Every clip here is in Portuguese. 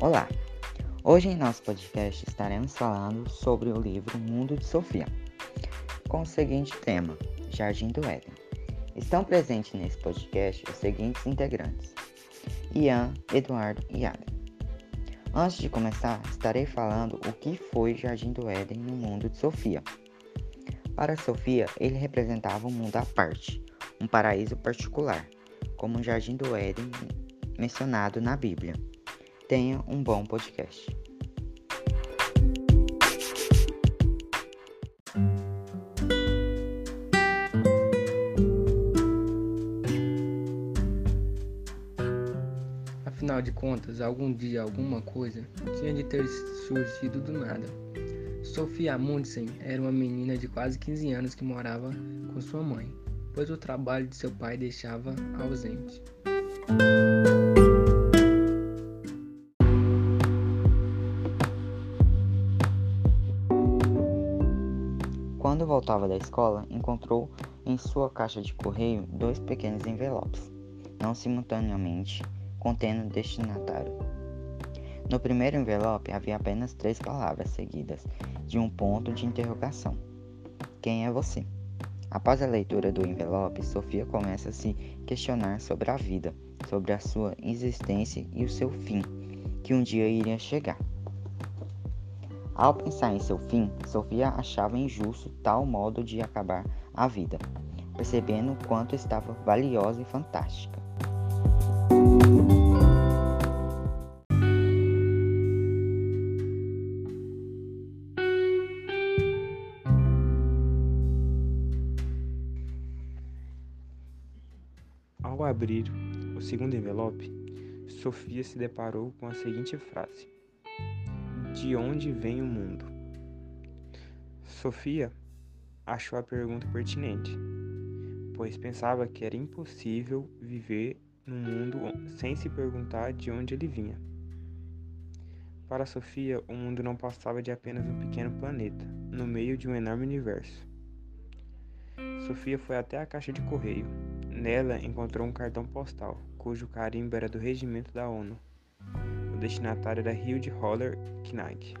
Olá! Hoje em nosso podcast estaremos falando sobre o livro Mundo de Sofia, com o seguinte tema: Jardim do Éden. Estão presentes nesse podcast os seguintes integrantes: Ian, Eduardo e Adam. Antes de começar, estarei falando o que foi Jardim do Éden no mundo de Sofia. Para Sofia, ele representava um mundo à parte, um paraíso particular, como o Jardim do Éden mencionado na Bíblia. Tenha um bom podcast. Afinal de contas, algum dia alguma coisa tinha de ter surgido do nada. Sofia Amundsen era uma menina de quase 15 anos que morava com sua mãe, pois o trabalho de seu pai deixava ausente. Quando voltava da escola, encontrou em sua caixa de correio dois pequenos envelopes, não simultaneamente, contendo o destinatário. No primeiro envelope havia apenas três palavras seguidas de um ponto de interrogação: Quem é você? Após a leitura do envelope, Sofia começa a se questionar sobre a vida, sobre a sua existência e o seu fim, que um dia iria chegar. Ao pensar em seu fim, Sofia achava injusto tal modo de acabar a vida, percebendo o quanto estava valiosa e fantástica. Ao abrir o segundo envelope, Sofia se deparou com a seguinte frase: De onde vem o mundo? Sofia achou a pergunta pertinente, pois pensava que era impossível viver num mundo sem se perguntar de onde ele vinha. Para Sofia, o mundo não passava de apenas um pequeno planeta, no meio de um enorme universo. Sofia foi até a caixa de correio. Nela encontrou um cartão postal, cujo carimbo era do regimento da ONU. O destinatário era Hilde Holler Knack.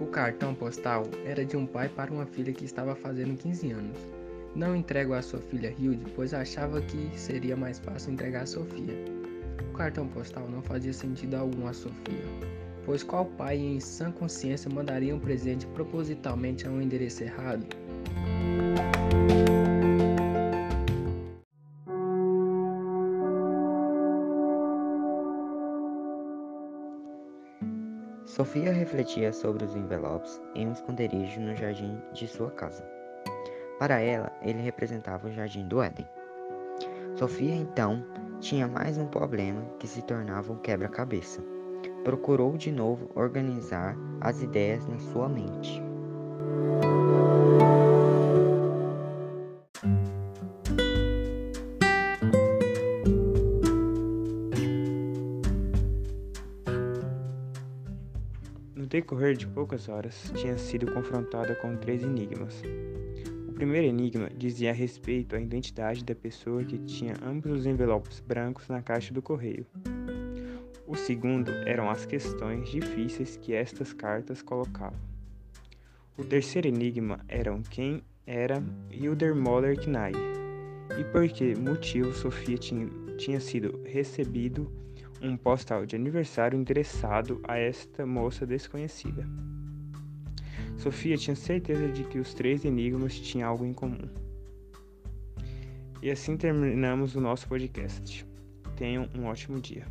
O cartão postal era de um pai para uma filha que estava fazendo 15 anos. Não entrego a sua filha Hilde, pois achava que seria mais fácil entregar a Sofia. O cartão postal não fazia sentido algum a Sofia, pois qual pai em sã consciência mandaria um presente propositalmente a um endereço errado? Sofia refletia sobre os envelopes em um esconderijo no jardim de sua casa. Para ela, ele representava o jardim do Éden. Sofia então tinha mais um problema que se tornava um quebra-cabeça. Procurou de novo organizar as ideias na sua mente. No decorrer de poucas horas, tinha sido confrontada com três enigmas. O primeiro enigma dizia a respeito à identidade da pessoa que tinha ambos os envelopes brancos na caixa do correio. O segundo eram as questões difíceis que estas cartas colocavam. O terceiro enigma eram quem era Hilder Moller Knag e por que motivo Sofia tinha, tinha sido recebido um postal de aniversário endereçado a esta moça desconhecida. Sofia tinha certeza de que os três enigmas tinham algo em comum. E assim terminamos o nosso podcast. Tenham um ótimo dia.